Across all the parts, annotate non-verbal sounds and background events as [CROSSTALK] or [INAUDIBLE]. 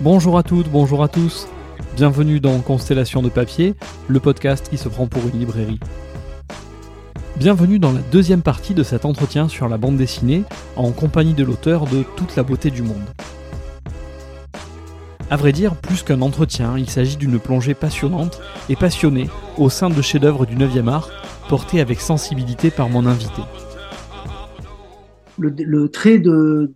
Bonjour à toutes, bonjour à tous. Bienvenue dans Constellation de papier, le podcast qui se prend pour une librairie. Bienvenue dans la deuxième partie de cet entretien sur la bande dessinée en compagnie de l'auteur de Toute la beauté du monde. À vrai dire, plus qu'un entretien, il s'agit d'une plongée passionnante et passionnée au sein de chefs-d'œuvre du 9e art, porté avec sensibilité par mon invité. Le, trait de,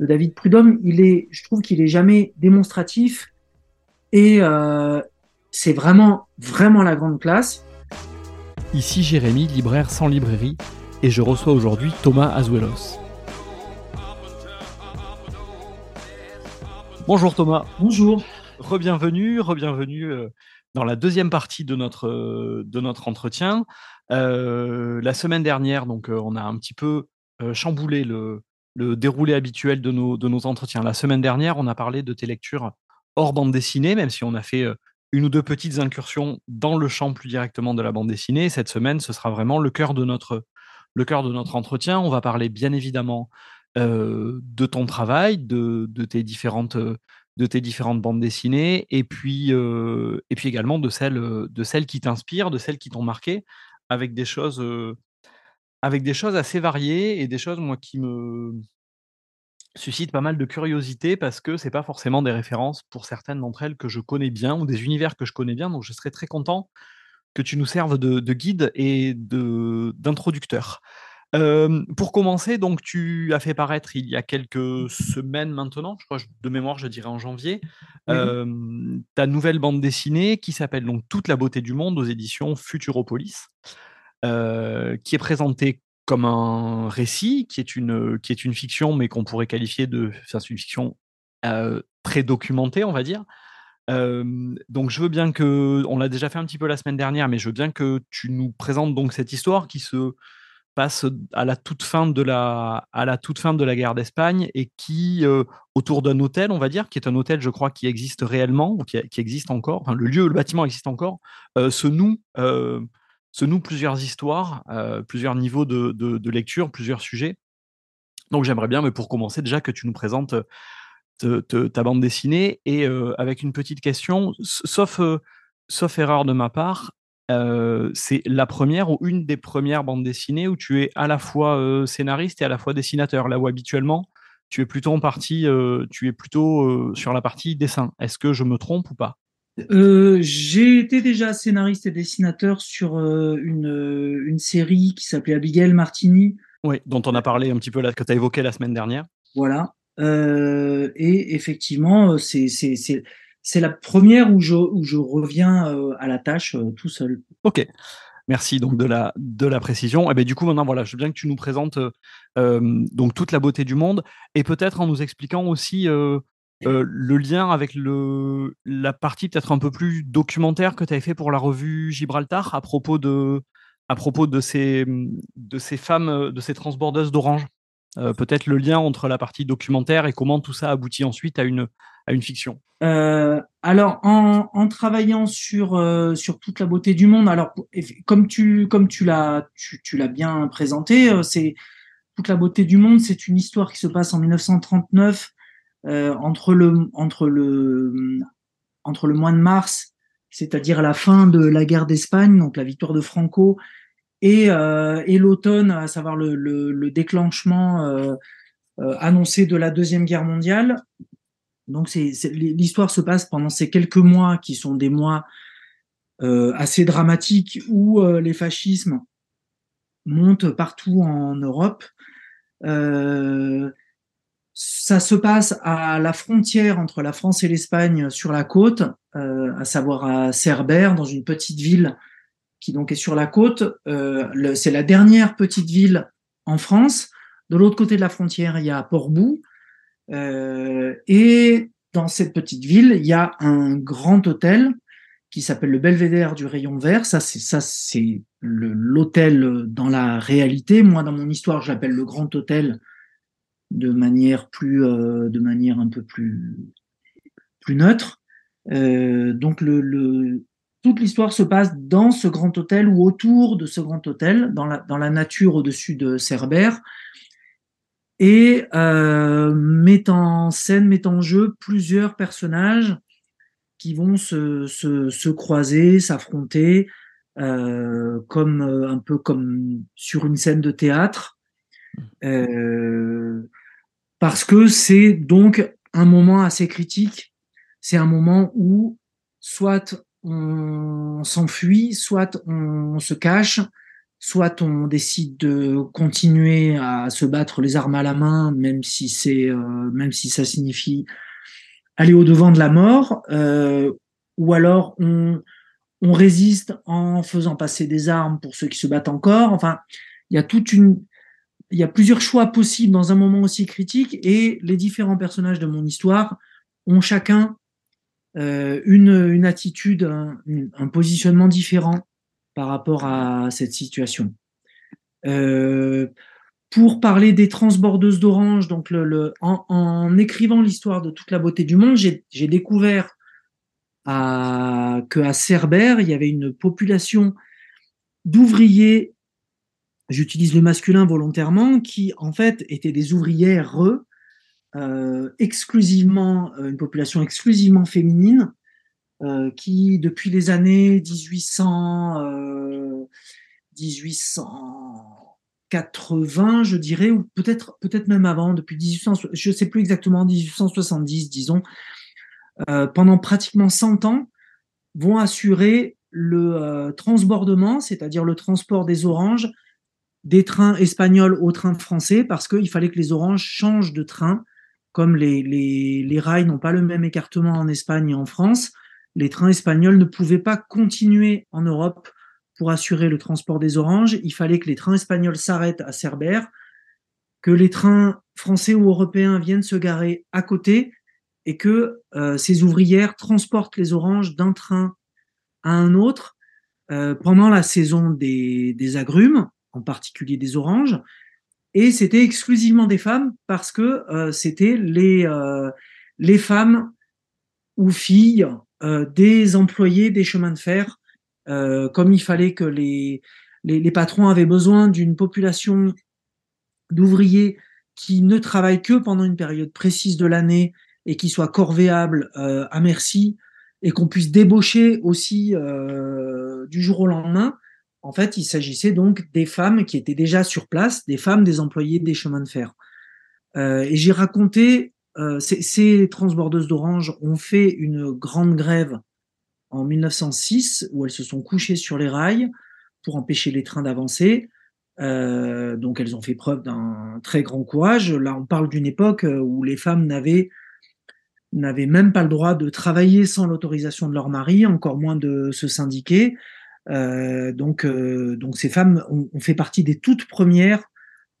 David Prudhomme, il est, je trouve qu'il est jamais démonstratif et euh, c'est vraiment, vraiment la grande classe. Ici Jérémy, libraire sans librairie, et je reçois aujourd'hui Thomas Azuelos. Bonjour Thomas. Bonjour. Rebienvenue, rebienvenue euh, dans la deuxième partie de notre, euh, de notre entretien. Euh, la semaine dernière, donc, on a un petit peu chamboulé le, le déroulé habituel de nos, de entretiens. La semaine dernière, on a parlé de tes lectures hors bande dessinée, même si on a fait une ou deux petites incursions dans le champ plus directement de la bande dessinée. Cette semaine, ce sera vraiment le cœur de notre, de entretien. On va parler bien évidemment de ton travail, de, tes différentes, de tes différentes bandes dessinées, et puis, également de de celles qui t'inspirent, de celles qui t'ont marqué, avec des choses, avec des choses assez variées et des choses moi qui me suscitent pas mal de curiosité parce que c'est pas forcément des références pour certaines d'entre elles que je connais bien ou des univers que je connais bien. Donc je serais très content que tu nous serves de, de guide et d'introducteur. Pour commencer, donc tu as fait paraître il y a quelques semaines maintenant, je crois de mémoire, je dirais en janvier, ta nouvelle bande dessinée qui s'appelle donc Toute la beauté du monde aux éditions Futuropolis, qui est présentée comme un récit, qui est une, qui est une fiction, mais qu'on pourrait qualifier de, enfin, une fiction très documentée, on va dire. donc je veux bien que, on l'a déjà fait un petit peu la semaine dernière, mais je veux bien que tu nous présentes donc cette histoire qui se passe à la toute fin de la, à la, toute fin de la guerre d'Espagne et qui, euh, autour d'un hôtel, on va dire, qui est un hôtel, je crois, qui existe réellement, ou qui, existe encore, le lieu, le bâtiment existe encore, euh, se, noue, euh, se noue plusieurs histoires, plusieurs niveaux de, de, lecture, plusieurs sujets. Donc j'aimerais bien, mais pour commencer, déjà que tu nous présentes ta bande dessinée et avec une petite question, sauf, sauf erreur de ma part, c'est la première ou une des premières bandes dessinées où tu es à la fois scénariste et à la fois dessinateur. Là où habituellement, tu es plutôt en partie, tu es plutôt sur la partie dessin. Est-ce que je me trompe ou pas? J'ai été déjà scénariste et dessinateur sur une, une, série qui s'appelait Abigail Martini. Oui, dont on a parlé un petit peu là, que tu as évoqué la semaine dernière. Voilà. et effectivement, c'est c'est la première où je, où je reviens euh, à la tâche euh, tout seul. Ok. Merci donc de la, de la précision. Et eh bien, du coup, maintenant, voilà, je veux bien que tu nous présentes euh, donc toute la beauté du monde et peut-être en nous expliquant aussi le lien avec la partie peut-être un peu plus documentaire que tu avais fait pour la revue Gibraltar à propos de, à propos de, ces, de ces femmes, de ces transbordeuses d'orange. peut-être le lien entre la partie documentaire et comment tout ça aboutit ensuite à une, à une fiction euh, alors, en, travaillant sur euh, sur toute la beauté du monde, alors comme tu comme tu l'as tu, bien présenté, euh, c'est toute la beauté du monde, c'est une histoire qui se passe en 1939 entre le entre le entre le mois de mars, c'est-à-dire la fin de la guerre d'Espagne, donc la victoire de Franco, et et l'automne, à savoir le, le déclenchement annoncé de la deuxième guerre mondiale. Donc l'histoire se passe pendant ces quelques mois qui sont des mois euh, assez dramatiques où euh, les fascismes montent partout en Europe. Euh, ça se passe à la frontière entre la France et l'Espagne sur la côte, à savoir à Cerbère, dans une petite ville qui donc est sur la côte. c'est la dernière petite ville en France. De l'autre côté de la frontière, il y a Portbou, euh, et dans cette petite ville, il y a un grand hôtel qui s'appelle le Belvédère du Rayon Vert. Ça, c'est ça, c'est l'hôtel dans la réalité. Moi, dans mon histoire, je l'appelle le Grand Hôtel de manière plus, euh, de manière un peu plus, plus neutre. Euh, donc, le, le toute l'histoire se passe dans ce grand hôtel ou autour de ce grand hôtel, dans la, dans la nature au-dessus de Cerbère. et euh, met en scène, met en jeu plusieurs personnages qui vont se, se, croiser, s'affronter, comme un peu comme sur une scène de théâtre, parce que c'est donc un moment assez critique. C'est un moment où soit on s'enfuit, soit on se cache, soit on décide de continuer à se battre les armes à la main, même si c'est, euh, même si ça signifie aller au devant de la mort, euh, ou alors on, on résiste en faisant passer des armes pour ceux qui se battent encore. Enfin, il y a toute une, il y a plusieurs choix possibles dans un moment aussi critique, et les différents personnages de mon histoire ont chacun euh, une, attitude, un, positionnement différent par rapport à cette situation. Euh, pour parler des transbordeuses d'orange, donc en, écrivant l'histoire de toute la beauté du monde, j'ai découvert à, que à Cerbère, il y avait une population d'ouvriers, j'utilise le masculin volontairement, qui en fait étaient des ouvrières euh, exclusivement, euh, une population exclusivement féminine, euh, qui depuis les années 1800, 1880, je dirais, ou peut-être peut-être même avant, depuis 1800, je sais plus exactement, 1870, disons, pendant pratiquement 100 ans, vont assurer le transbordement, c'est-à-dire le transport des oranges des trains espagnols aux trains français, parce qu'il fallait que les oranges changent de train comme les, les, rails n'ont pas le même écartement en Espagne et en France, les trains espagnols ne pouvaient pas continuer en Europe pour assurer le transport des oranges. Il fallait que les trains espagnols s'arrêtent à Cerbère, que les trains français ou européens viennent se garer à côté et que euh, ces ouvrières transportent les oranges d'un train à un autre euh, pendant la saison des, des agrumes, en particulier des oranges, et c'était exclusivement des femmes parce que euh, c'était les, euh, les femmes ou filles euh, des employés des chemins de fer. comme il fallait que les patrons avaient besoin d'une population d'ouvriers qui ne travaillent que pendant une période précise de l'année et qui soient corvéables à merci et qu'on puisse débaucher aussi du jour au lendemain, en fait, il s'agissait donc des femmes qui étaient déjà sur place, des femmes des employés des chemins de fer. Euh, et j'ai raconté, euh, ces, transbordeuses d'Orange ont fait une grande grève en 1906 où elles se sont couchées sur les rails pour empêcher les trains d'avancer. Euh, donc elles ont fait preuve d'un très grand courage. Là, on parle d'une époque où les femmes n'avaient n'avaient même pas le droit de travailler sans l'autorisation de leur mari, encore moins de se syndiquer. Euh, donc, euh, donc ces femmes ont, fait partie des toutes premières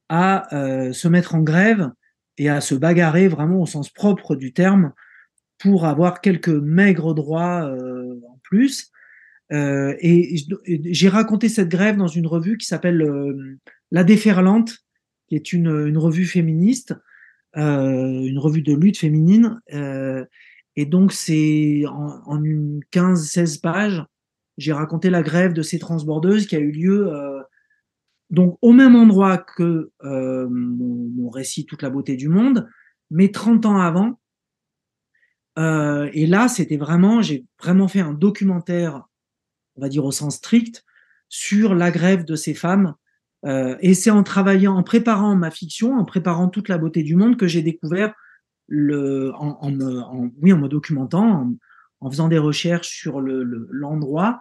à euh, se mettre en grève et à se bagarrer vraiment au sens propre du terme pour avoir quelques maigres droits en plus. et, j'ai raconté cette grève dans une revue qui s'appelle La Déferlante, qui est une, revue féministe, une revue de lutte féminine. et donc, c'est en, en, une 15-16 pages, j'ai raconté la grève de ces transbordeuses qui a eu lieu euh, donc au même endroit que euh, mon, récit Toute la beauté du monde, mais 30 ans avant. Euh, et là, c'était vraiment, j'ai vraiment fait un documentaire, on va dire au sens strict, sur la grève de ces femmes. et c'est en travaillant, en préparant ma fiction, en préparant toute la beauté du monde, que j'ai découvert le, en, me, oui, en me documentant, en, faisant des recherches sur l'endroit,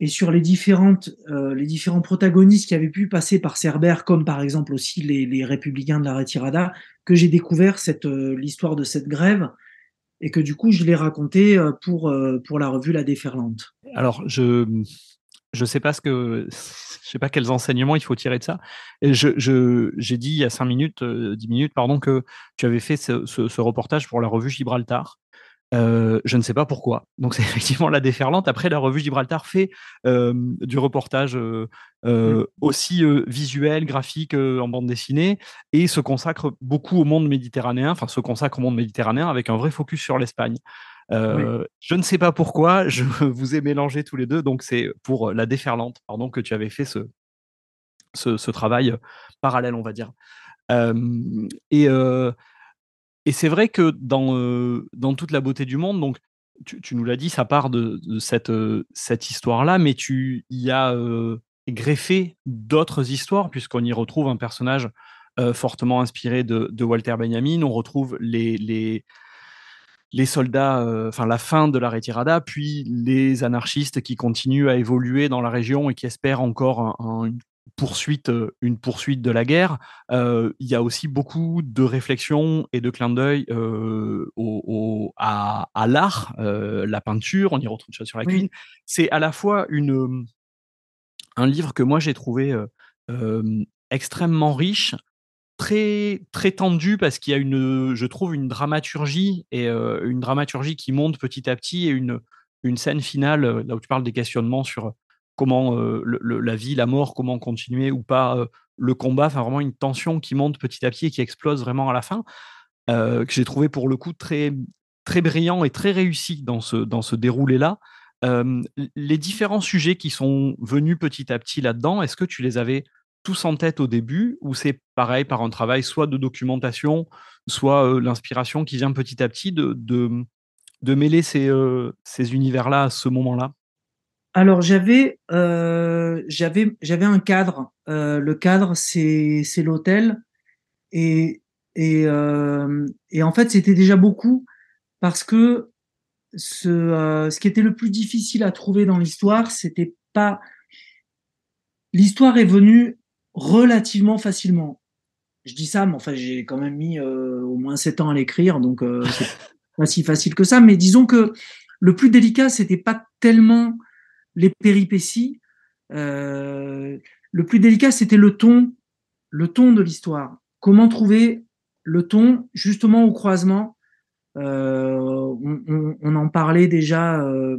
et sur les différentes euh, les différents protagonistes qui avaient pu passer par Cerbère, comme par exemple aussi les, républicains de la Retirada, que j'ai découvert cette euh, l'histoire de cette grève et que du coup je l'ai raconté euh, pour pour la revue La Déferlante. Alors je je sais pas ce que [LAUGHS] je sais pas quels enseignements il faut tirer de ça. Je j'ai dit il y a cinq minutes, dix minutes pardon que tu avais fait ce, ce reportage pour la revue Gibraltar. Euh, je ne sais pas pourquoi. Donc c'est [LAUGHS] effectivement la déferlante. Après, la revue Gibraltar fait euh, du reportage euh, mmh. aussi visuel, graphique, en bande dessinée, et se consacre beaucoup au monde méditerranéen, enfin se consacre au monde méditerranéen avec un vrai focus sur l'Espagne. Je ne sais pas pourquoi, [LAUGHS] je vous ai mélangé tous les deux, donc c'est pour la déferlante, pardon, que tu avais fait ce, ce, ce travail parallèle, on va dire. et et c'est vrai que dans, dans toute la beauté du monde, donc tu, nous l'as dit, ça part de, cette, cette histoire-là, mais tu y as greffé d'autres histoires, puisqu'on y retrouve un personnage fortement inspiré de, Walter Benjamin. On retrouve les, les, les soldats, enfin la fin de la retirada, puis les anarchistes qui continuent à évoluer dans la région et qui espèrent encore un, poursuite, euh, une poursuite de la guerre, euh, il y a aussi beaucoup de réflexions et de clins d'œil euh, au, à, l'art, la peinture, on y retrouve ça sur la cuisine. C'est à la fois une, un livre que moi j'ai trouvé extrêmement riche, très très tendu parce qu'il y a une, je trouve, une dramaturgie et une dramaturgie qui monte petit à petit et une une scène finale là où tu parles des questionnements sur comment euh, la vie, la mort, comment continuer ou pas euh, le combat, enfin vraiment une tension qui monte petit à petit et qui explose vraiment à la fin, euh, que j'ai trouvé pour le coup très, très brillant et très réussi dans ce, dans ce déroulé-là. les différents sujets qui sont venus petit à petit là-dedans, est-ce que tu les avais tous en tête au début ou c'est pareil par un travail soit de documentation, soit l'inspiration qui vient petit à petit de, de, mêler ces, ces univers-là à ce moment-là? Alors j'avais euh, j'avais j'avais un cadre. Euh, le cadre c'est c'est l'hôtel et et euh, et en fait c'était déjà beaucoup parce que ce ce qui était le plus difficile à trouver dans l'histoire c'était pas l'histoire est venue relativement facilement. Je dis ça mais enfin j'ai quand même mis au moins sept ans à l'écrire donc c'est [LAUGHS] pas si facile que ça mais disons que le plus délicat c'était pas tellement les péripéties. Euh, le plus délicat, c'était le ton, le ton de l'histoire. Comment trouver le ton justement au croisement euh, on, en parlait déjà euh,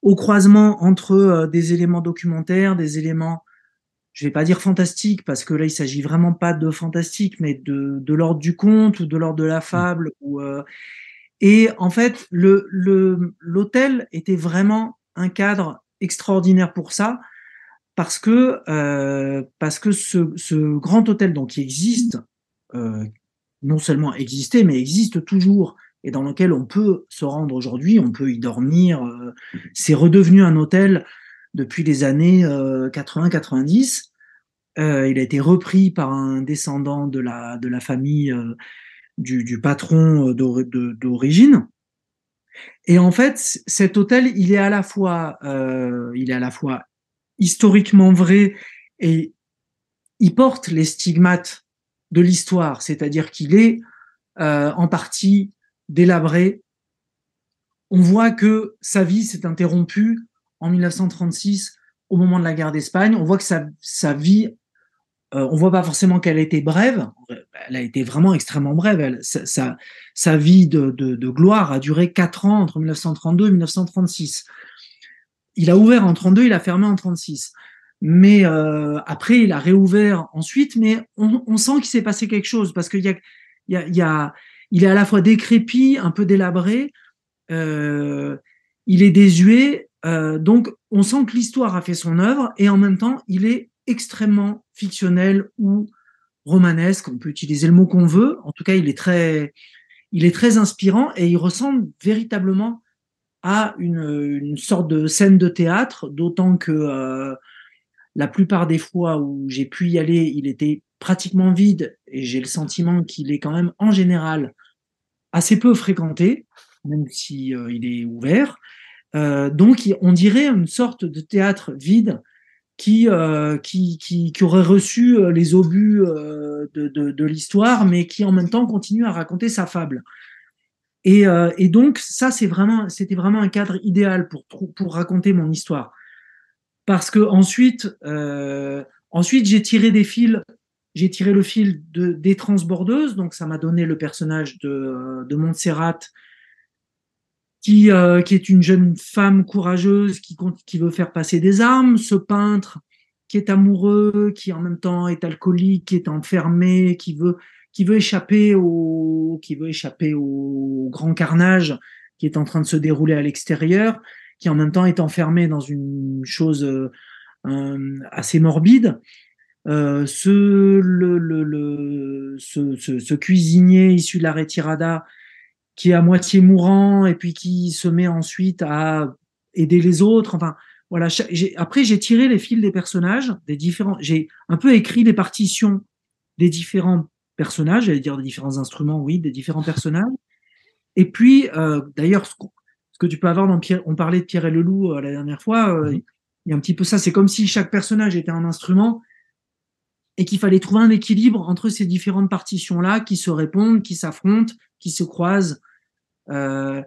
au croisement entre des éléments documentaires, des éléments, je vais pas dire fantastiques parce que là il s'agit vraiment pas de fantastique, mais de, de l'ordre du conte ou de l'ordre de la mmh. fable. Ou, et en fait, le l'hôtel était vraiment un cadre extraordinaire pour ça, parce que euh, parce que ce, ce, grand hôtel donc qui existe, euh, non seulement existait, mais existe toujours et dans lequel on peut se rendre aujourd'hui, on peut y dormir. Euh, c'est redevenu un hôtel depuis les années 80-90. Euh, il a été repris par un descendant de la de la famille du, du, patron d'origine. Et en fait, cet hôtel, il est à la fois, euh, il est à la fois historiquement vrai et il porte les stigmates de l'histoire, c'est-à-dire qu'il est, euh, en partie délabré. On voit que sa vie s'est interrompue en 1936 au moment de la guerre d'Espagne. On voit que sa, sa vie euh, on voit pas forcément qu'elle a été brève. Elle a été vraiment extrêmement brève. sa, vie de, gloire a duré quatre ans entre 1932 et 1936. Il a ouvert en 32, il a fermé en 36. Mais euh, après, il a réouvert ensuite. Mais on, sent qu'il s'est passé quelque chose parce qu'il est à la fois décrépit, un peu délabré. Euh, il est désuet. donc, on sent que l'histoire a fait son œuvre et en même temps, il est extrêmement fictionnel ou romanesque. On peut utiliser le mot qu'on veut. En tout cas, il est très, il est très inspirant et il ressemble véritablement à une, sorte de scène de théâtre, d'autant que euh, la plupart des fois où j'ai pu y aller, il était pratiquement vide et j'ai le sentiment qu'il est quand même en général assez peu fréquenté, même si euh, il est ouvert. Euh, donc, on dirait une sorte de théâtre vide euh, qui, qui, qui, aurait reçu euh, les obus euh, de, de, l'histoire, mais qui en même temps continue à raconter sa fable. Et, et donc ça, c'est vraiment, c'était vraiment un cadre idéal pour pour raconter mon histoire, parce que ensuite, ensuite j'ai tiré des fils, j'ai tiré le fil de, des transbordeuses, donc ça m'a donné le personnage de, de Montserrat qui, euh, qui est une jeune femme courageuse qui, qui veut faire passer des armes, ce peintre qui est amoureux, qui en même temps est alcoolique, qui est enfermé, qui veut, qui veut échapper au, qui veut échapper au grand carnage qui est en train de se dérouler à l'extérieur, qui en même temps est enfermé dans une chose euh, assez morbide. euh, ce, le, le, le ce, ce, ce, cuisinier issu de la retirada qui est à moitié mourant et puis qui se met ensuite à aider les autres. Enfin, voilà. Après, j'ai tiré les fils des personnages, des différents. J'ai un peu écrit les partitions des différents personnages, j'allais dire des différents instruments, oui, des différents personnages. Et puis, euh, d'ailleurs, ce, que tu peux avoir dans Pierre, on parlait de Pierre et le Loup euh, la dernière fois, euh, mm-hmm. il y a un petit peu ça. C'est comme si chaque personnage était un instrument et qu'il fallait trouver un équilibre entre ces différentes partitions-là qui se répondent, qui s'affrontent, qui se croisent. Euh,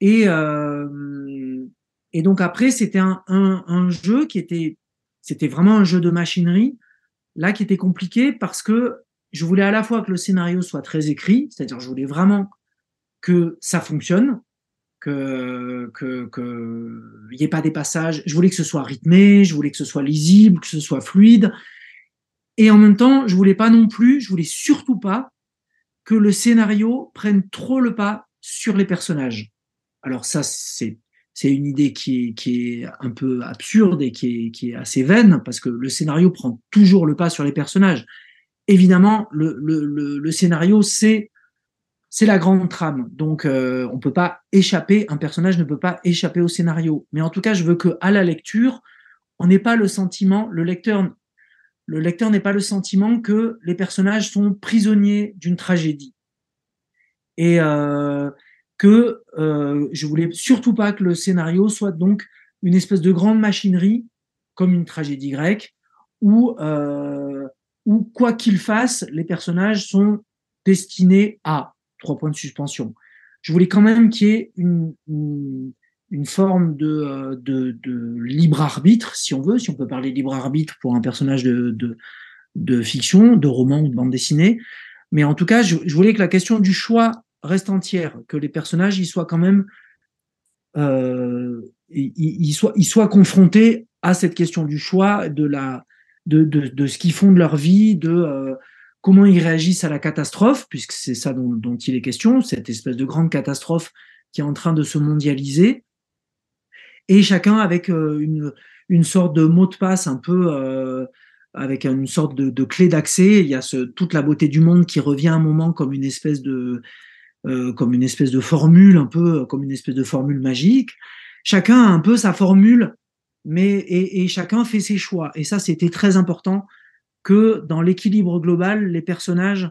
et, euh, et donc après, c'était un, un, un, jeu qui était, c'était vraiment un jeu de machinerie, là qui était compliqué parce que je voulais à la fois que le scénario soit très écrit, c'est-à-dire je voulais vraiment que ça fonctionne, que que que y ait pas des passages. Je voulais que ce soit rythmé, je voulais que ce soit lisible, que ce soit fluide, et en même temps, je voulais pas non plus, je voulais surtout pas que le scénario prenne trop le pas sur les personnages. Alors ça, c'est une idée qui est, un peu absurde et qui est, assez vaine parce que le scénario prend toujours le pas sur les personnages. Évidemment, le, scénario, c'est c'est la grande trame. Donc, euh, on peut pas échapper, un personnage ne peut pas échapper au scénario. Mais en tout cas, je veux que à la lecture, on n'ait pas le sentiment, le lecteur le lecteur n'est pas le sentiment que les personnages sont prisonniers d'une tragédie. Et euh, que euh, je voulais surtout pas que le scénario soit donc une espèce de grande machinerie, comme une tragédie grecque, où, euh, quoi qu'il fasse, les personnages sont destinés à trois points de suspension. Je voulais quand même qu'il y ait une, une forme de, euh, de, de, libre arbitre, si on veut, si on peut parler libre arbitre pour un personnage de, de, fiction, de roman ou de bande dessinée. Mais en tout cas, je, voulais que la question du choix reste entière, que les personnages y soient quand même, euh, ils, ils, soient, ils soient confrontés à cette question du choix, de la, de, de, ce qu'ils font de leur vie, de euh, comment ils réagissent à la catastrophe, puisque c'est ça dont, il est question, cette espèce de grande catastrophe qui est en train de se mondialiser et chacun avec euh, une, une sorte de mot de passe un peu euh, avec une sorte de, clé d'accès. Il y a ce, toute la beauté du monde qui revient un moment comme une espèce de euh, comme une espèce de formule, un peu comme une espèce de formule magique. Chacun a un peu sa formule, mais et, chacun fait ses choix. Et ça, c'était très important que dans l'équilibre global, les personnages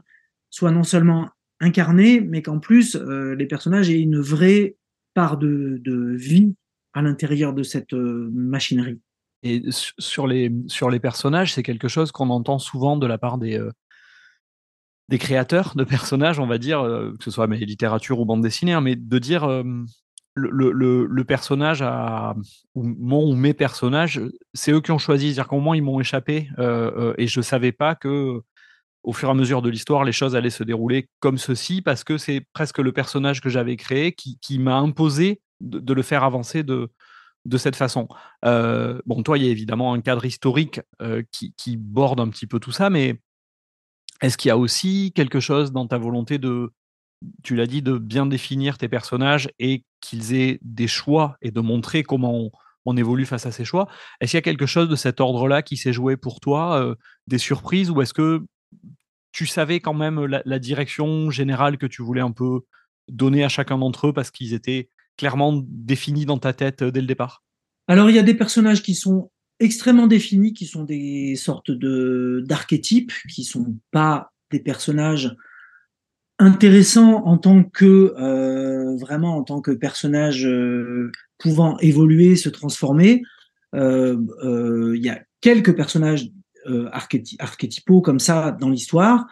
soient non seulement incarnés, mais qu'en plus les personnages aient une vraie part de, de vie à l'intérieur de cette euh, machinerie. Et sur les, sur les personnages, c'est quelque chose qu'on entend souvent de la part des, euh, des créateurs de personnages, on va dire, euh, que ce soit mes littératures ou bande dessinée, hein, mais de dire le, le, le, personnage ou mon ou mes personnages, c'est eux qui ont choisi, c'est-à-dire qu'au moins ils m'ont échappé et je ne savais pas que au fur et à mesure de l'histoire, les choses allaient se dérouler comme ceci, parce que c'est presque le personnage que j'avais créé qui, qui m'a imposé de, le faire avancer de, de cette façon. Euh, bon, toi, il y a évidemment un cadre historique euh, qui, qui, borde un petit peu tout ça, mais est-ce qu'il y a aussi quelque chose dans ta volonté de, tu l'as dit, de bien définir tes personnages et qu'ils aient des choix et de montrer comment on, évolue face à ces choix? Est-ce qu'il y a quelque chose de cet ordre-là qui s'est joué pour toi, euh, des surprises, ou est-ce que tu savais quand même la, direction générale que tu voulais un peu donner à chacun d'entre eux parce qu'ils étaient clairement défini dans ta tête euh, dès le départ? Alors, il y a des personnages qui sont extrêmement définis, qui sont des sortes de d'archétypes, qui sont pas des personnages intéressants en tant que euh, vraiment en tant que personnages euh, pouvant évoluer, se transformer. Il y a quelques personnages archétypaux comme ça dans l'histoire,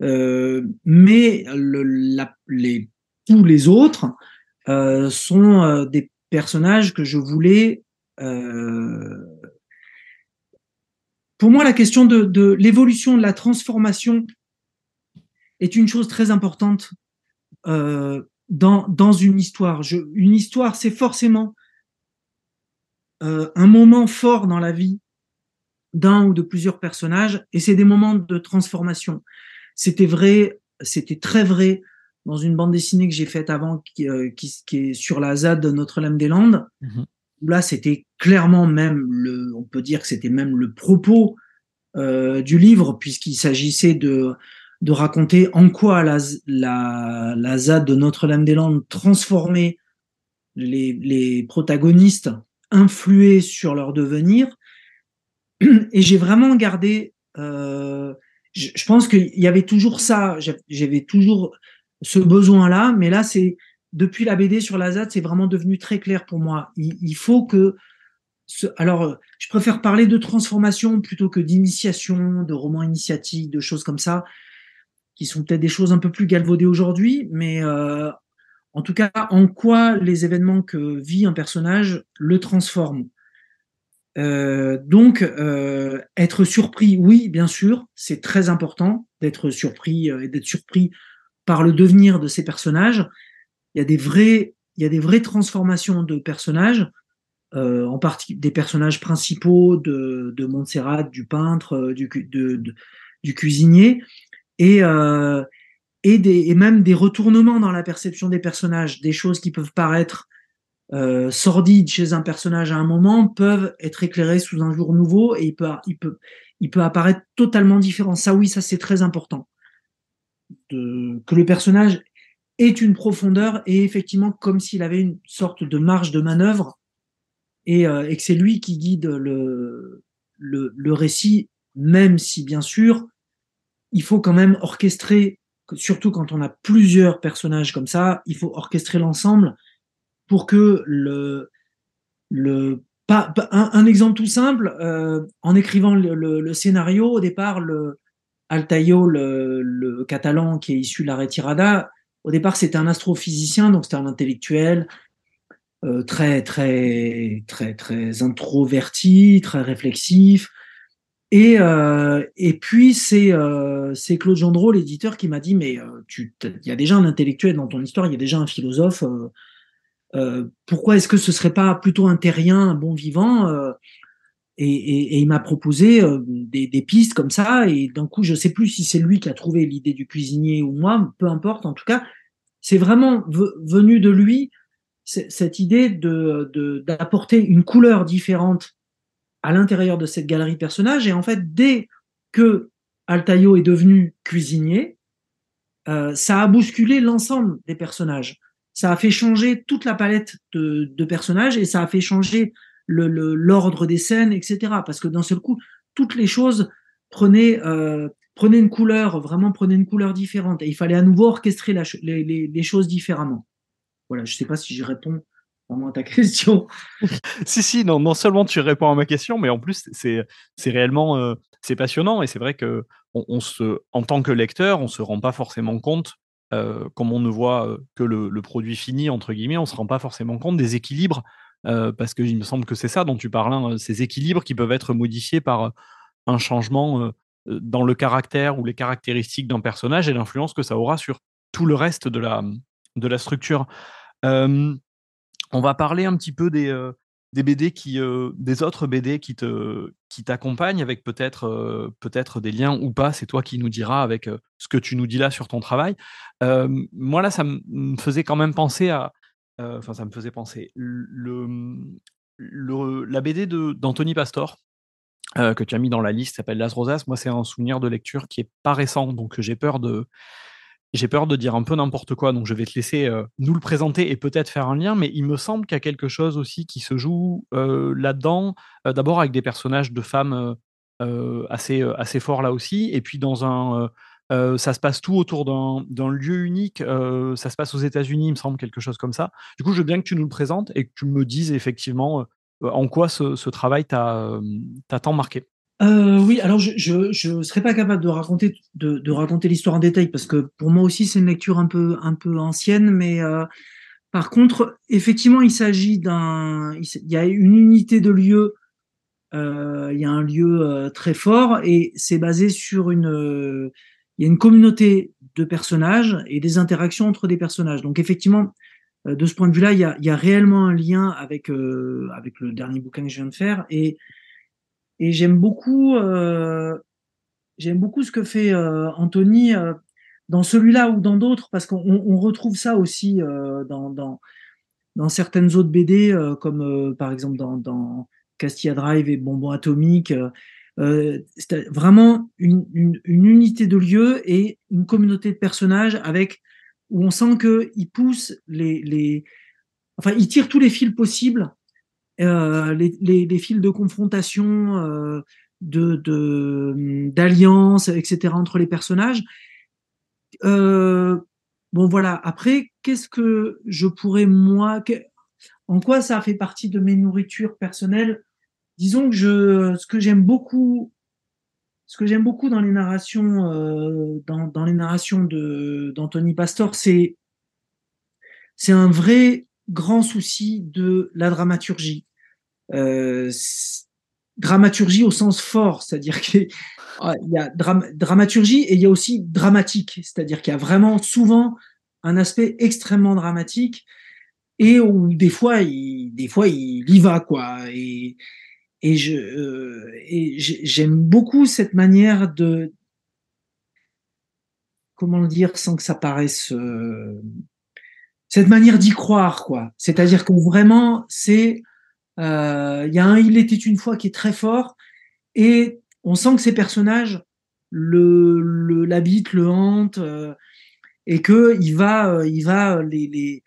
mais tous les autres euh, sont euh, des personnages que je voulais. Euh, pour moi, la question de, l'évolution, de la transformation est une chose très importante dans, dans une histoire. Une histoire, c'est forcément un moment fort dans la vie d'un ou de plusieurs personnages, et c'est des moments de transformation. C'était vrai, c'était très vrai dans une bande dessinée que j'ai faite avant, qui, euh, qui, qui, est sur la ZAD de Notre-Dame-des-Landes. Mmh. Là, c'était clairement même le, on peut dire que c'était même le propos du livre, puisqu'il s'agissait de, de raconter en quoi la, la, la ZAD de Notre-Dame-des-Landes transformait les, les protagonistes, influait sur leur devenir. Et j'ai vraiment gardé, euh, je, je, pense qu'il y avait toujours ça, j'avais toujours ce besoin-là, mais là, c'est depuis la BD sur la ZAD, c'est vraiment devenu très clair pour moi. Il, faut que alors, je préfère parler de transformation plutôt que d'initiation, de romans initiatiques, de choses comme ça qui sont peut-être des choses un peu plus galvaudées aujourd'hui, mais euh, en tout cas, en quoi les événements que vit un personnage le transforment. Euh, donc, euh, être surpris, oui, bien sûr, c'est très important d'être surpris et d'être surpris par le devenir de ces personnages. Il y a des vrais, il y a des vraies transformations de personnages, en partie des personnages principaux de, Montserrat, du peintre, du, de, du cuisinier, et, euh, et, même des retournements dans la perception des personnages, des choses qui peuvent paraître euh, sordides chez un personnage à un moment peuvent être éclairées sous un jour nouveau et il peut, il peut, il peut apparaître totalement différent. Ça, oui, ça c'est très important. De, que le personnage ait une profondeur et effectivement comme s'il avait une sorte de marge de manœuvre et, euh, que c'est lui qui guide le, le, récit, même si bien sûr il faut quand même orchestrer, surtout quand on a plusieurs personnages comme ça, il faut orchestrer l'ensemble pour que le, le pas, un, exemple tout simple, euh, en écrivant le, scénario, au départ, le Altaïo, le, le, catalan qui est issu de la Retirada, au départ c'était un astrophysicien, donc c'était un intellectuel, euh, très très très très introverti, très réflexif, et, euh, puis, c'est euh, Claude Gendreau, l'éditeur, qui m'a dit Mais euh, il y a déjà un intellectuel dans ton histoire, il y a déjà un philosophe. Euh, euh pourquoi est-ce que ce serait pas plutôt un terrien, un bon vivant euh, et, il m'a proposé des, des, pistes comme ça. Et d'un coup, je sais plus si c'est lui qui a trouvé l'idée du cuisinier ou moi, peu importe. En tout cas, c'est vraiment venu de lui cette idée d'apporter une couleur différente à l'intérieur de cette galerie de personnages. Et en fait, dès que Altaïo est devenu cuisinier, euh, ça a bousculé l'ensemble des personnages. Ça a fait changer toute la palette de personnages et ça a fait changer l'ordre des scènes, etc. Parce que d'un seul coup, toutes les choses prenaient, euh, une couleur, vraiment prenaient une couleur différente. Et il fallait à nouveau orchestrer les, choses différemment. Voilà, je ne sais pas si j'y réponds à ta [LAUGHS] question. si, si, non, non seulement tu réponds à ma question, mais en plus, c'est réellement euh, c'est passionnant. Et c'est vrai que on, se, en tant que lecteur, on ne se rend pas forcément compte, euh, comme on ne voit euh, que le, le, produit fini, entre guillemets, on ne se rend pas forcément compte des équilibres, euh, parce qu'il me semble que c'est ça dont tu parles, hein, ces équilibres qui peuvent être modifiés par un changement dans le caractère ou les caractéristiques d'un personnage et l'influence que ça aura sur tout le reste de la, de la structure. Euh, on va parler un petit peu des, euh, BD qui, euh, des autres BD qui te, qui t'accompagnent avec peut-être, euh, peut-être des liens ou pas. C'est toi qui nous diras avec ce que tu nous dis là sur ton travail. moi là, ça me faisait quand même penser à, enfin ça me faisait penser le, le la BD d'Anthony Pastor. que tu as mis dans la liste s'appelle Las Rosas. Moi, c'est un souvenir de lecture qui est pas récent, donc j'ai peur de, j'ai peur de dire un peu n'importe quoi, donc je vais te laisser euh, nous le présenter et peut-être faire un lien, mais il me semble qu'il y a quelque chose aussi qui se joue euh, là-dedans, euh, d'abord avec des personnages de femmes assez, assez forts là aussi, et puis dans un... ça se passe tout autour d'un lieu unique, ça se passe aux États-Unis, il me semble, quelque chose comme ça. Du coup, je veux bien que tu nous le présentes et que tu me dises effectivement en quoi ce, travail t'a tant marqué. Euh, oui, alors je ne serais pas capable de raconter, de, raconter l'histoire en détail parce que pour moi aussi c'est une lecture un peu, un peu ancienne, mais euh, par contre, effectivement, il s'agit d'un. Il y a une unité de lieu, euh, il y a un lieu euh, très fort et c'est basé sur une. Euh, il y a une communauté de personnages et des interactions entre des personnages. Donc effectivement, euh, de ce point de vue-là, il y a, réellement un lien avec, avec le dernier bouquin que je viens de faire et j'aime beaucoup, euh, j'aime beaucoup ce que fait euh, Anthony euh, dans celui-là ou dans d'autres, parce qu'on on retrouve ça aussi euh, dans, dans, certaines autres BD, euh, comme par exemple dans, dans, Castilla Drive et Bonbon Atomique. C'est vraiment une, unité de lieu et une communauté de personnages avec où on sent qu'il pousse les, enfin, il tire tous les fils possibles, les, les, fils de confrontation, de d'alliance, etc. entre les personnages. bon voilà. Après, qu'est-ce que je pourrais moi, en quoi ça fait partie de mes nourritures personnelles? Disons que ce que j'aime beaucoup, ce que j'aime beaucoup dans les narrations, euh, dans, dans, les narrations de d'Anthony Pastor, c'est c'est un vrai grand souci de la dramaturgie. Euh, dramaturgie au sens fort, c'est-à-dire qu'il [LAUGHS] y a dramaturgie et il y a aussi dramatique, c'est-à-dire qu'il y a vraiment souvent un aspect extrêmement dramatique et où des fois il, des fois il y va quoi et je euh, et j'aime beaucoup cette manière de comment le dire sans que ça paraisse euh, cette manière d'y croire quoi. C'est-à-dire que vraiment c'est euh, il y a un Il était une fois qui est très fort et on sent que ces personnages le l'habitent, le, hantent euh, et que il va, il va les, les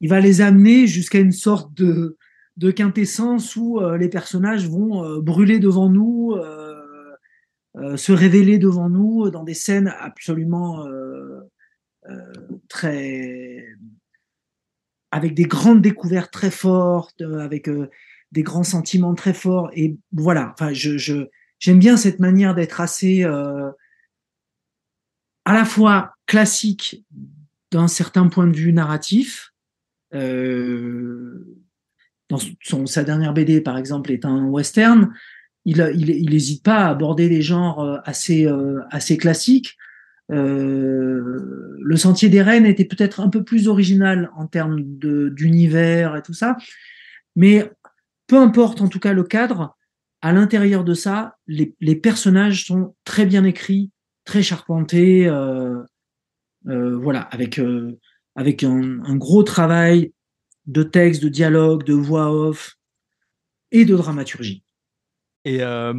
il va les amener jusqu'à une sorte de, de quintessence où euh, les personnages vont brûler devant nous, se révéler devant nous dans des scènes absolument très avec des grandes découvertes très fortes, euh, avec euh, des grands sentiments très forts. Et voilà, enfin, je, j'aime bien cette manière d'être assez euh, à la fois classique d'un certain point de vue narratif. Son, sa dernière BD, par exemple, est un western. Il n'hésite pas à aborder des genres assez, assez classiques. Euh, le Sentier des Reines était peut-être un peu plus original en termes d'univers et tout ça, mais peu importe en tout cas le cadre, à l'intérieur de ça, les, les, personnages sont très bien écrits, très charpentés, euh, euh, voilà, avec, euh, avec un, gros travail de texte, de dialogue, de voix off et de dramaturgie. Et, euh,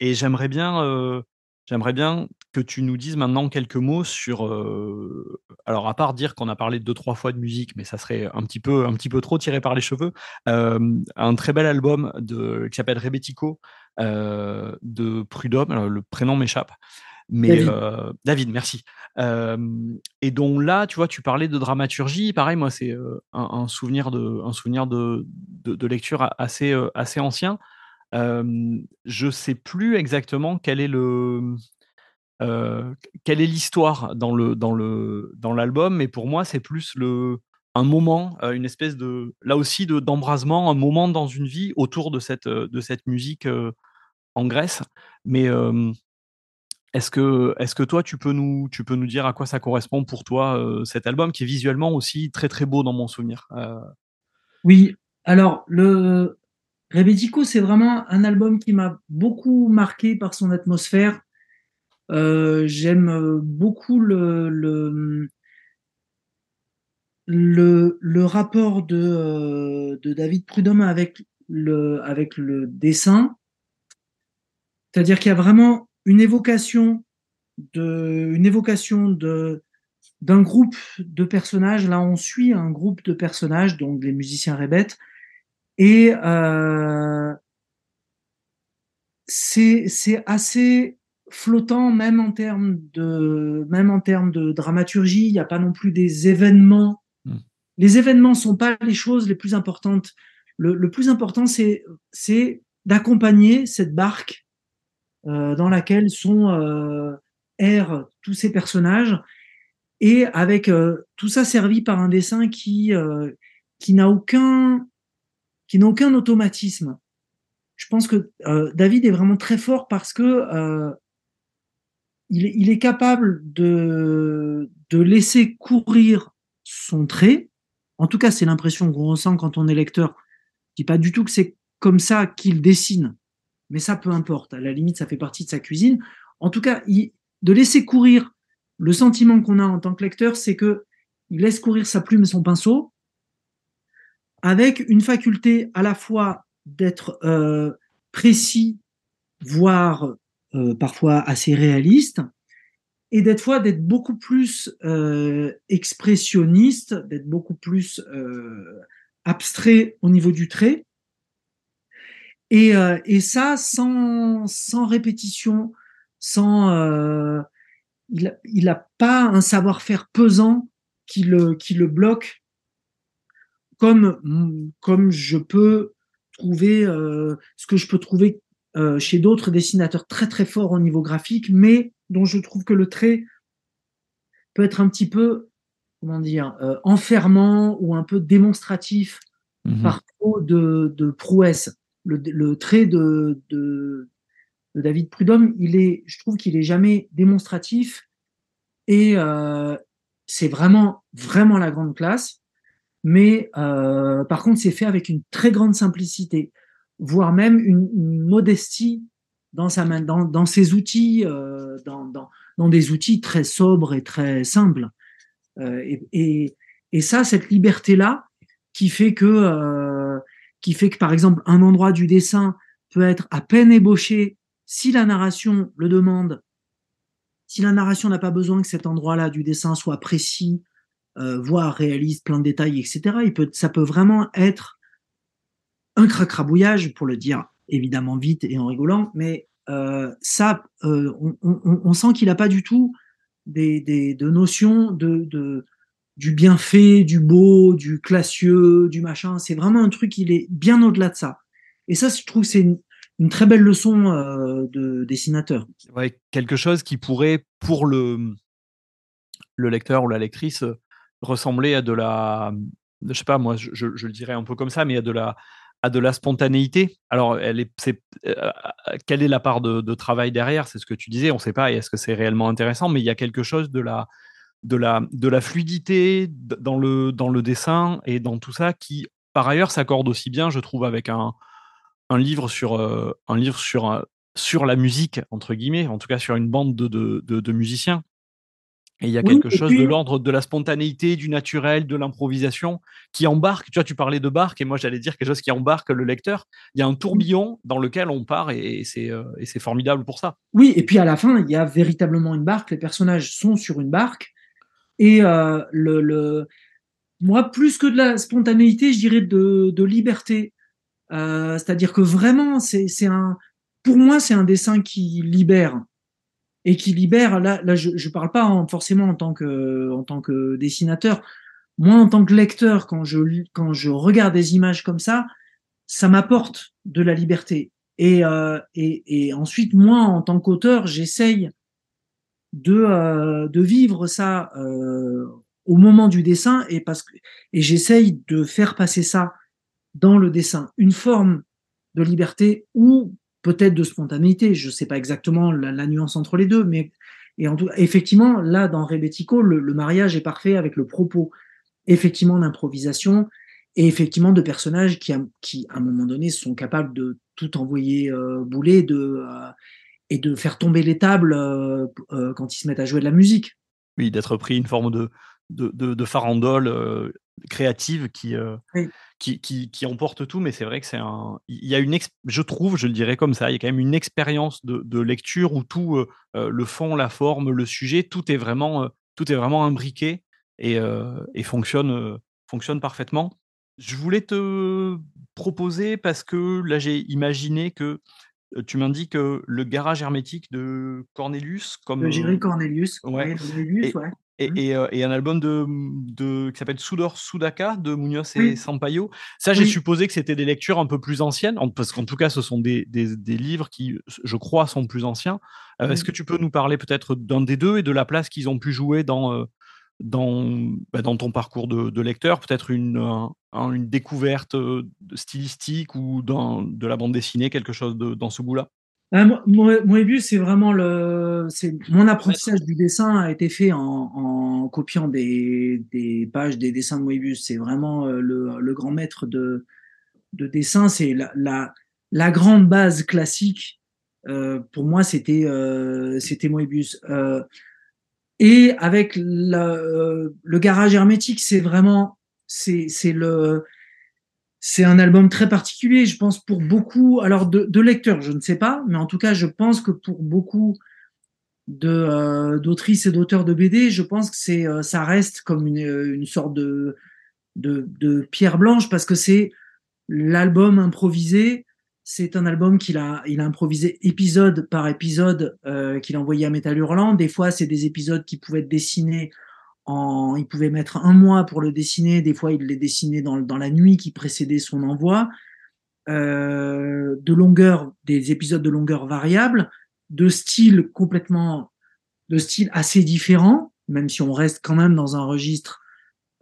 et j'aimerais bien J'aimerais bien que tu nous dises maintenant quelques mots sur, euh, alors à part dire qu'on a parlé deux trois fois de musique, mais ça serait un petit peu, un petit peu trop tiré par les cheveux. Euh, un très bel album de, qui s'appelle Rebetico euh, de Prud'homme. Le prénom m'échappe, mais David, David merci. et donc là, tu vois, tu parlais de dramaturgie. Pareil, moi, c'est un, un, souvenir de, un souvenir de, de, de lecture assez, assez ancien. Euh, je sais plus exactement quel est le quelle est l'histoire dans le dans le dans l'album, mais pour moi c'est plus le un moment, une espèce de là aussi de d'embrasement, un moment dans une vie autour de cette de cette musique en Grèce. Mais est-ce que est-ce que toi tu peux nous tu peux nous dire à quoi ça correspond pour toi cet album qui est visuellement aussi très très beau dans mon souvenir. Oui, alors le Rebetico, c'est vraiment un album qui m'a beaucoup marqué par son atmosphère. Euh, j'aime euh, beaucoup le, le, le, rapport de, euh, de, David Prudhomme avec le, avec le dessin. C'est-à-dire qu'il y a vraiment une évocation de, une évocation de, d'un groupe de personnages. Là, on suit un groupe de personnages, donc les musiciens rébètes, et euh, c'est assez flottant, même en termes de, même en termes de dramaturgie. Il n'y a pas non plus des événements. Hmm. Les événements sont pas les choses les plus importantes. Le, le plus important, c'est d'accompagner cette barque dans laquelle sont euh, errent tous ces personnages et avec euh, tout ça servi par un dessin qui euh, qui n'a aucun qui n'a aucun automatisme. Je pense que euh, David est vraiment très fort parce que euh, il, il, est capable de, de laisser courir son trait. En tout cas, c'est l'impression qu'on ressent quand on est lecteur. Je dis pas du tout que c'est comme ça qu'il dessine, mais ça peu importe. À la limite, ça fait partie de sa cuisine. En tout cas, de laisser courir le sentiment qu'on a en tant que lecteur, c'est que il laisse courir sa plume et son pinceau, avec une faculté à la fois d'être euh, précis voire parfois assez réaliste, et d'être fois d'être beaucoup plus expressionniste, d'être beaucoup plus abstrait au niveau du trait. Et, et ça sans, sans répétition, sans il n'a pas un savoir-faire pesant qui le, qui le bloque comme, comme je peux trouver euh, ce que je peux trouver euh, chez d'autres dessinateurs très très forts au niveau graphique, mais dont je trouve que le trait peut être un petit peu, comment dire, euh, enfermant ou un peu démonstratif mmh par trop de, de prouesse. Le, trait de, David Prudhomme, il est, je trouve qu'il est jamais démonstratif et euh, c'est vraiment vraiment la grande classe. Mais euh, par contre, c'est fait avec une très grande simplicité, voire même une, modestie dans ses outils, euh, dans, des outils très sobres et très simples. Et, ça, cette liberté-là, qui fait que, qui fait que par exemple un endroit du dessin peut être à peine ébauché si la narration le demande, si la narration n'a pas besoin que cet endroit-là du dessin soit précis, euh, voire réaliste, plein de détails, etc., ça peut vraiment être un cracrabouillage, pour le dire évidemment vite et en rigolant, mais euh, ça, euh, on, sent qu'il n'a pas du tout des, de notions de, du bienfait, du beau, du classieux, du machin. C'est vraiment un truc, il est bien au-delà de ça. Et ça, je trouve, c'est une, très belle leçon euh, de dessinateur. Ouais, quelque chose qui pourrait, pour le, le lecteur ou la lectrice, euh, ressembler à de la. Je sais pas, moi, je, le dirais un peu comme ça, mais à de la, à de la spontanéité. Alors, euh, quelle est la part de, de travail derrière? C'est ce que tu disais, on ne sait pas, est-ce que c'est réellement intéressant, mais il y a quelque chose de la, de la, de la fluidité dans le, dans le dessin et dans tout ça qui, par ailleurs, s'accorde aussi bien, je trouve, avec un, un livre sur, euh, un livre sur, euh, sur la musique, entre guillemets, en tout cas sur une bande de, de, de, musiciens. Et il y a quelque chose de l'ordre de la spontanéité, du naturel, de l'improvisation qui embarque. Tu vois, tu parlais de barque et moi j'allais dire quelque chose qui embarque le lecteur. Il y a un tourbillon dans lequel on part et, euh, et c'est formidable pour ça. Oui, et puis à la fin, il y a véritablement une barque. Les personnages sont sur une barque et le, le, moi, plus que de la spontanéité, je dirais de, de liberté. Euh, c'est-à-dire que vraiment, c'est un, pour moi, c'est un dessin qui libère et qui libère. Là, là, je, je parle pas forcément en tant que, en tant que dessinateur. Moi, en tant que lecteur, quand je quand je regarde des images comme ça, ça m'apporte de la liberté. Et, euh, et, et, ensuite, moi, en tant qu'auteur, j'essaye de, euh, de vivre ça euh, au moment du dessin et parce que et j'essaye de faire passer ça dans le dessin une forme de liberté ou peut-être de spontanéité. Je sais pas exactement la, nuance entre les deux, mais et en tout, effectivement, là, dans Rebetico, le, mariage est parfait avec le propos, effectivement, d'improvisation et effectivement de personnages qui, qui, à un moment donné, sont capables de tout envoyer euh, bouler de, euh, et de faire tomber les tables euh, euh, quand ils se mettent à jouer de la musique. Oui, d'être pris une forme de, de, de, de farandole euh, créative qui, oui qui, qui, emporte tout, mais c'est vrai que c'est un. Il y a une, je trouve, je le dirais comme ça, il y a quand même une expérience de, de, lecture où tout, euh, le fond, la forme, le sujet, tout est vraiment, euh, tout est vraiment imbriqué et, et fonctionne, fonctionne parfaitement. Je voulais te proposer parce que là j'ai imaginé que tu m'indiques le garage hermétique de Cornelius comme. De Cornelius. Ouais. Cornelius, ouais. Mmh. Euh, et, un album de, de qui s'appelle Sudor Sudaka de Munoz et Sampaio. Ça, j'ai supposé que c'était des lectures un peu plus anciennes, parce qu'en tout cas, ce sont des, des, des, livres qui, je crois, sont plus anciens. Euh, est-ce que tu peux nous parler peut-être d'un des deux et de la place qu'ils ont pu jouer dans, euh, dans, bah, dans ton parcours de, lecteur Peut-être une, une découverte stylistique ou dans, de la bande dessinée, quelque chose dans ce goût-là? Ah, Moebius, c'est vraiment le, mon apprentissage du dessin a été fait en, copiant des, pages des dessins de Moebius. C'est vraiment euh, le, grand maître de, de dessin. C'est la, la, grande base classique. Euh, pour moi, c'était euh, c'était Moebius. Euh, et avec euh, le garage hermétique, c'est vraiment c'est c'est le c'est un album très particulier, je pense, pour beaucoup, alors de, de, lecteurs, je ne sais pas, mais en tout cas, je pense que pour beaucoup de euh, d'autrices et d'auteurs de BD, je pense que c'est euh, ça reste comme une, une sorte de, de, de pierre blanche parce que c'est l'album improvisé. C'est un album qu'il a, il a improvisé épisode par épisode euh, qu'il a envoyé à Metal Hurlant. Des fois, c'est des épisodes qui pouvaient être dessinés en, il pouvait mettre un mois pour le dessiner. Des fois, il les dessinait dans, dans la nuit qui précédait son envoi. Euh, de longueur, des épisodes de longueur variable, de style complètement, de style assez différent, même si on reste quand même dans un registre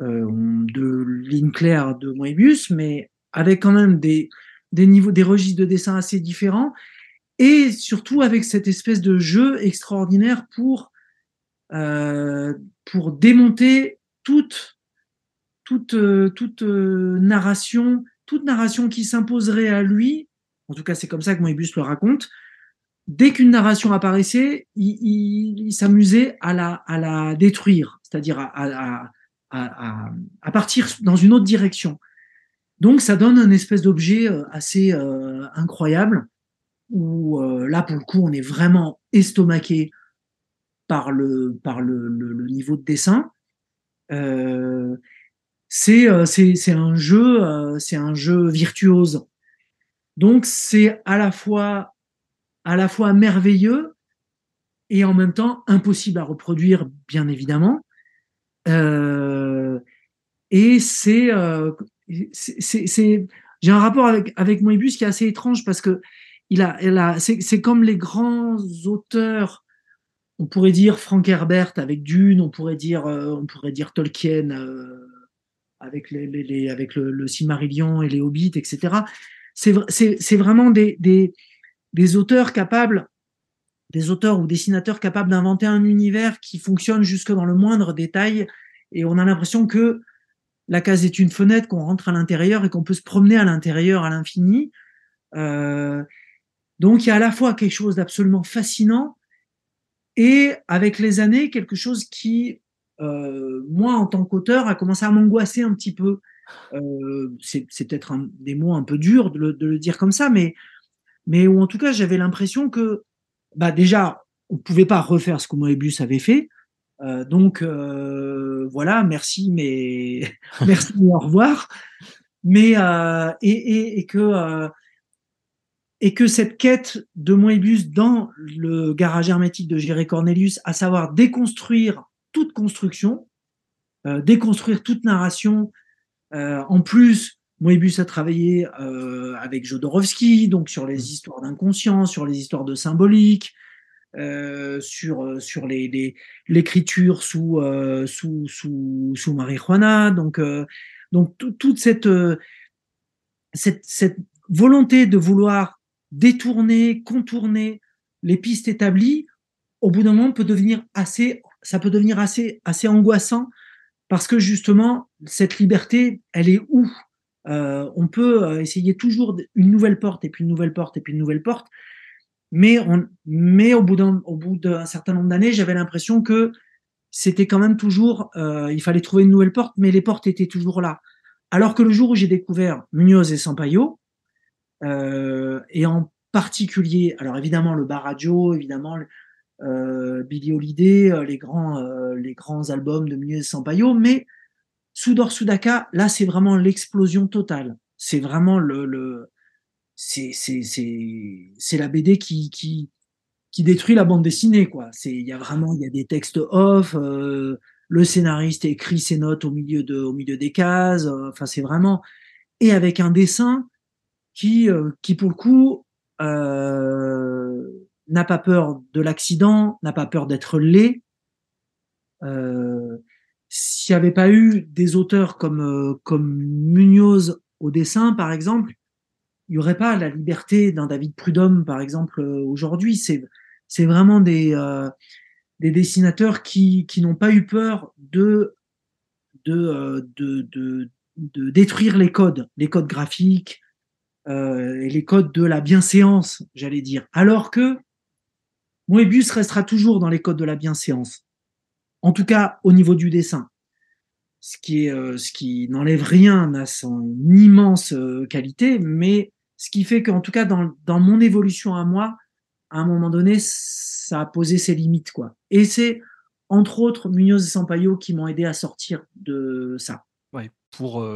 euh, de ligne claire de Moebius, mais avec quand même des, des niveaux, des registres de dessin assez différents, et surtout avec cette espèce de jeu extraordinaire pour euh, pour démonter toute, toute, euh, toute euh, narration, toute narration qui s'imposerait à lui, en tout cas c'est comme ça que Moebius le raconte, dès qu'une narration apparaissait, il, s'amusait à la, à la détruire, c'est-à-dire à, à, à, partir dans une autre direction. Donc ça donne un espèce d'objet assez euh, incroyable, où euh, là pour le coup on est vraiment estomaqué par le, niveau de dessin. Euh, c'est un jeu, euh, virtuose. Donc c'est à la fois à la fois merveilleux et en même temps impossible à reproduire, bien évidemment. Euh, et c'est, euh, j'ai un rapport avec avec Moebius qui est assez étrange parce que il a, c'est comme les grands auteurs on pourrait dire Frank Herbert avec Dune, on pourrait dire, euh, on pourrait dire Tolkien euh, avec, le, le et les Hobbits, etc. C'est vraiment des, auteurs capables, des auteurs ou dessinateurs capables d'inventer un univers qui fonctionne jusque dans le moindre détail, et on a l'impression que la case est une fenêtre, qu'on rentre à l'intérieur et qu'on peut se promener à l'intérieur à l'infini. Euh, donc il y a à la fois quelque chose d'absolument fascinant, et avec les années, quelque chose qui, euh, moi, en tant qu'auteur, a commencé à m'angoisser un petit peu. Euh, c'est peut-être des mots un peu durs de le, de le, dire comme ça, mais, mais où en tout cas, j'avais l'impression que, bah, déjà, on ne pouvait pas refaire ce que Moebius avait fait. Euh, donc, euh, voilà, merci, mais [LAUGHS] merci, au revoir. Mais, euh, et, et, et, que et que cette quête de Moebius dans le garage hermétique de Géré Cornelius, à savoir déconstruire toute construction, déconstruire toute narration. En plus, Moebius a travaillé avec Jodorowsky, donc sur les mmh. histoires d'inconscient, sur les histoires de symbolique, euh, sur sur les l'écriture sous, euh, sous sous marijuana. Donc donc toute cette cette cette volonté de vouloir détourner, contourner les pistes établies, au bout d'un moment peut devenir assez, ça peut devenir assez, assez angoissant parce que justement cette liberté, elle est où? Euh, On peut euh, essayer toujours une nouvelle porte et puis une nouvelle porte et puis une nouvelle porte, mais au bout d'un, certain nombre d'années, j'avais l'impression que c'était quand même toujours, euh, il fallait trouver une nouvelle porte, mais les portes étaient toujours là. Alors que le jour où j'ai découvert Munoz et Sampaio, euh, et en particulier, alors évidemment le Baradio, évidemment euh, Billy Holiday, les grands, les grands albums de Muñoz Sampaio, mais Sudor Sudaka, là c'est vraiment l'explosion totale. C'est vraiment le, le c'est c'est la BD qui qui qui détruit la bande dessinée quoi. C'est il y a vraiment il y a des textes off. Euh, le scénariste écrit ses notes au milieu de au milieu des cases. Enfin c'est vraiment et avec un dessin qui, euh, qui pour le coup, euh, n'a pas peur de l'accident, n'a pas peur d'être laid. Euh, S'il n'y avait pas eu des auteurs comme, euh, comme Munoz au dessin, par exemple, il n'y aurait pas la liberté d'un David Prudhomme, par exemple, euh, aujourd'hui. C'est, c'est vraiment des, euh, des dessinateurs qui, qui n'ont pas eu peur de, de, de, de, détruire les codes, les codes graphiques, euh, et les codes de la bienséance, j'allais dire. Alors que Moebius restera toujours dans les codes de la bienséance. En tout cas, au niveau du dessin. Ce qui, est, ce qui n'enlève rien à son immense qualité, mais ce qui fait qu'en tout cas, dans, dans, mon évolution à moi, à un moment donné, ça a posé ses limites. quoi. Et c'est, entre autres, Munoz et Sampaio qui m'ont aidé à sortir de ça. Ouais, pour,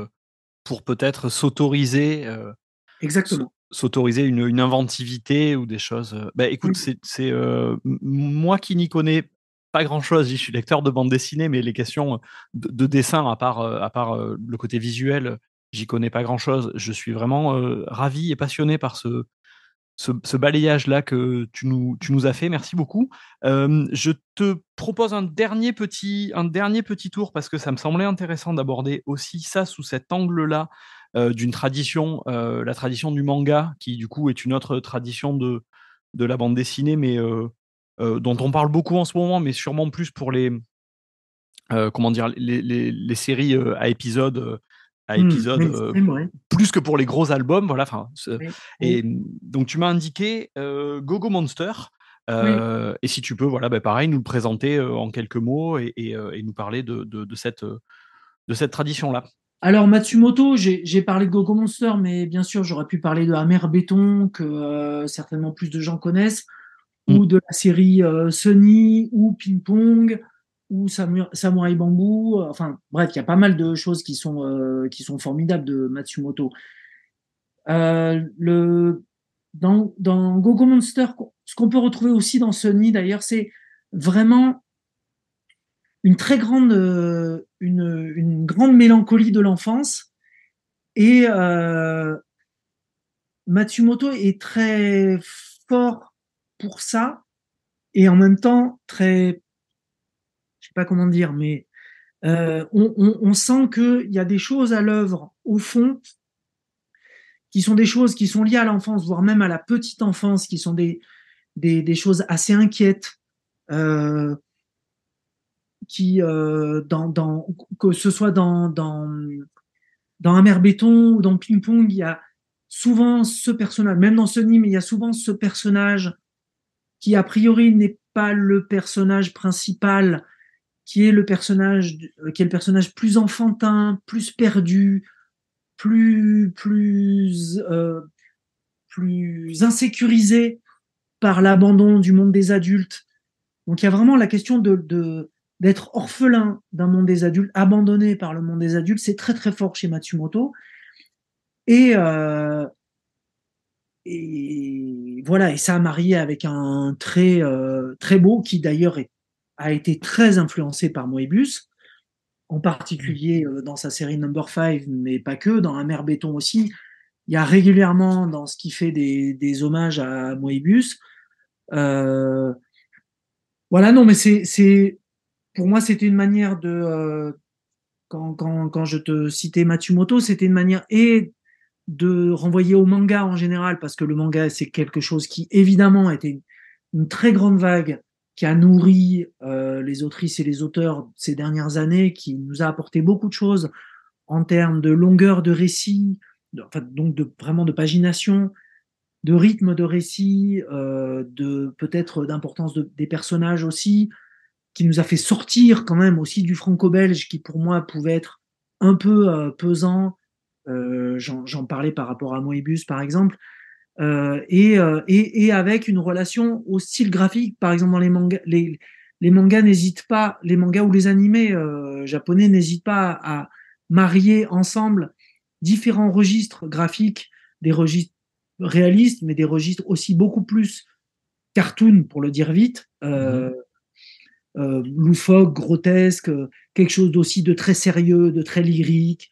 pour peut-être s'autoriser. Exactement s'autoriser une, une, inventivité ou des choses. Bah, écoute, c'est moi qui n'y connais pas grand-chose. Je suis lecteur de bande dessinée, mais les questions de, dessin, à part, à part le côté visuel, j'y connais pas grand-chose. Je suis vraiment ravi et passionné par ce, ce, balayage-là que tu nous, tu nous as fait. Merci beaucoup. je te propose un dernier, petit, un dernier petit tour parce que ça me semblait intéressant d'aborder aussi ça sous cet angle-là euh, d'une tradition, euh, la tradition du manga, qui du coup est une autre tradition de, de la bande dessinée, mais euh, dont on parle beaucoup en ce moment, mais sûrement plus pour les, comment dire, les, les, les séries à épisodes à mmh, plus que pour les gros albums. Voilà, enfin, Et donc, tu m'as indiqué Gogo Monster. Et si tu peux, voilà, bah, pareil, nous le présenter en quelques mots et, et, nous parler de, de, de cette, de cette tradition-là. Alors Matsumoto, j'ai parlé de Gogo Monster, mais bien sûr j'aurais pu parler de Amer Béton que euh, certainement plus de gens connaissent, ou mm. de la série euh, Sunny, ou Ping Pong, ou Samurai Bamboo. Enfin bref, il y a pas mal de choses qui sont euh, qui sont formidables de Matsumoto. le dans, dans Gogo Monster, ce qu'on peut retrouver aussi dans Sunny d'ailleurs, c'est vraiment une très grande, euh, une, une grande mélancolie de l'enfance. Et euh, Matsumoto est très fort pour ça, et en même temps très, je sais pas comment dire, mais euh, on, sent qu'il y a des choses à l'œuvre au fond qui sont des choses qui sont liées à l'enfance, voire même à la petite enfance, qui sont des, des, des choses assez inquiètes. Euh, qui, euh, dans, dans, que ce soit dans, dans, dans Amer Béton ou dans Ping Pong, il y a souvent ce personnage, même dans Sony, mais il y a souvent ce personnage qui, a priori, n'est pas le personnage principal, qui est le personnage, qui est le personnage plus enfantin, plus perdu, plus, plus, euh, plus insécurisé par l'abandon du monde des adultes. Donc il y a vraiment la question de, de, d'être orphelin d'un monde des adultes, abandonné par le monde des adultes, c'est très très fort chez Matsumoto. Et, euh, et voilà, et ça a marié avec un très euh, très beau qui d'ailleurs a été très influencé par Moebius, en particulier euh, dans sa série Number 5, mais pas que, dans mer Béton aussi. Il y a régulièrement dans ce qui fait des, des hommages à Moebius. Euh, voilà, non, mais c'est pour moi, c'était une manière de. Quand, quand, quand, je te citais Matsumoto, c'était une manière et de renvoyer au manga en général, parce que le manga, c'est quelque chose qui, évidemment, a été une, très grande vague qui a nourri euh, les autrices et les auteurs ces dernières années, qui nous a apporté beaucoup de choses en termes de longueur de récit, enfin, donc de, vraiment de pagination, de rythme de récit, euh, de peut-être d'importance des personnages aussi, qui nous a fait sortir quand même aussi du franco-belge qui pour moi pouvait être un peu euh, pesant. Euh, J'en parlais par rapport à Moebius par exemple. Euh, et, euh, et, et, avec une relation au style graphique, par exemple dans les mangas, les, les mangas n'hésitent pas, les mangas ou les animés euh, japonais n'hésitent pas à marier ensemble différents registres graphiques, des registres réalistes, mais des registres aussi beaucoup plus cartoon pour le dire vite, euh, mmh euh, loufoque, grotesque, quelque chose d'aussi de très sérieux, de très lyrique,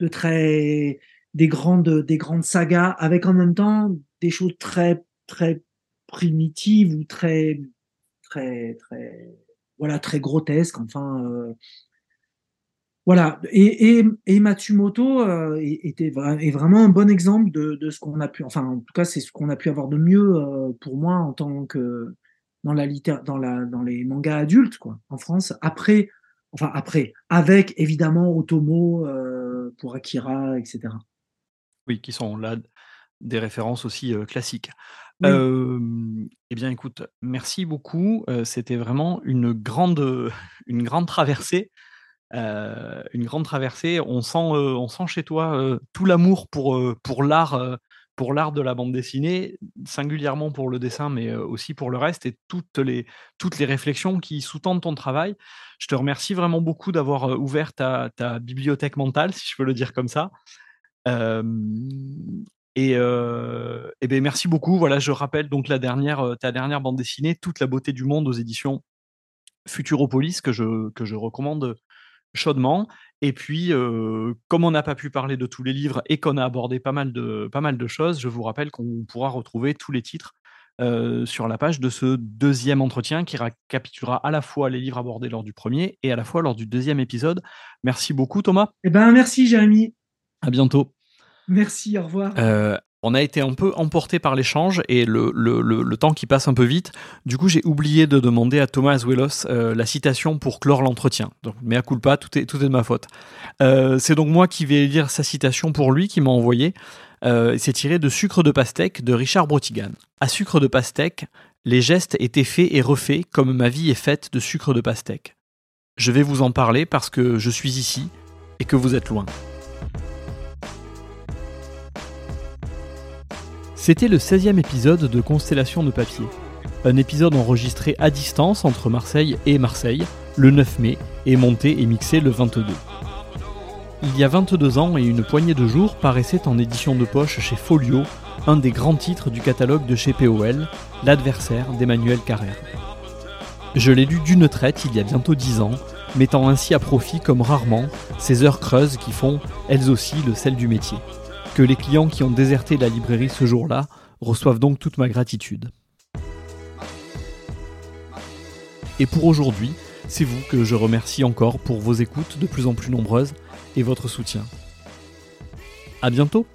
de très des grandes des grandes sagas, avec en même temps des choses très très primitives ou très très très voilà très grotesques. Enfin euh, voilà. Et, et, et Matsumoto euh, était est vraiment un bon exemple de, de ce qu'on a pu, enfin en tout cas c'est ce qu'on a pu avoir de mieux euh, pour moi en tant que dans la dans la dans les mangas adultes quoi en France après enfin après avec évidemment Otomo euh, pour Akira etc oui qui sont là des références aussi euh, classiques. Eh bien écoute merci beaucoup. C'était vraiment une grande [LAUGHS] une grande traversée. Une grande traversée. On sent, on sent chez toi tout l'amour pour, pour l'art pour l'art de la bande dessinée, singulièrement pour le dessin, mais aussi pour le reste et toutes les, toutes les réflexions qui sous-tendent ton travail. Je te remercie vraiment beaucoup d'avoir ouvert ta, bibliothèque mentale, si je peux le dire comme ça. et, et ben merci beaucoup. Voilà, je rappelle donc la dernière, ta dernière bande dessinée, Toute la beauté du monde aux éditions Futuropolis, que je, que je recommande chaudement. Et puis, comme on n'a pas pu parler de tous les livres et qu'on a abordé pas mal de, pas mal de choses, je vous rappelle qu'on pourra retrouver tous les titres sur la page de ce deuxième entretien qui récapitulera à la fois les livres abordés lors du premier et à la fois lors du deuxième épisode. Merci beaucoup, Thomas. Eh ben, merci, Jérémy. À bientôt. Merci, au revoir on a été un peu emporté par l'échange et le, temps qui passe un peu vite. Du coup, j'ai oublié de demander à Thomas Azuelos euh, la citation pour clore l'entretien. Donc, à culpa, tout est, tout est de ma faute. Euh, c'est donc moi qui vais lire sa citation pour lui, qui m'a envoyé. Euh, c'est tiré de Sucre de pastèque de Richard Brotigan. À Sucre de pastèque, les gestes étaient faits et refaits comme ma vie est faite de sucre de pastèque. Je vais vous en parler parce que je suis ici et que vous êtes loin. C'était le 16e épisode de Constellation de papier. Un épisode enregistré à distance entre Marseille et Marseille le 9 mai et monté et mixé le 22. Il y a 22 ans et une poignée de jours paraissait en édition de poche chez Folio un des grands titres du catalogue de chez POL, L'adversaire d'Emmanuel Carrère. Je l'ai lu d'une traite il y a bientôt 10 ans, mettant ainsi à profit comme rarement ces heures creuses qui font, elles aussi, le sel du métier que les clients qui ont déserté la librairie ce jour-là reçoivent donc toute ma gratitude. Et pour aujourd'hui, c'est vous que je remercie encore pour vos écoutes de plus en plus nombreuses et votre soutien. A bientôt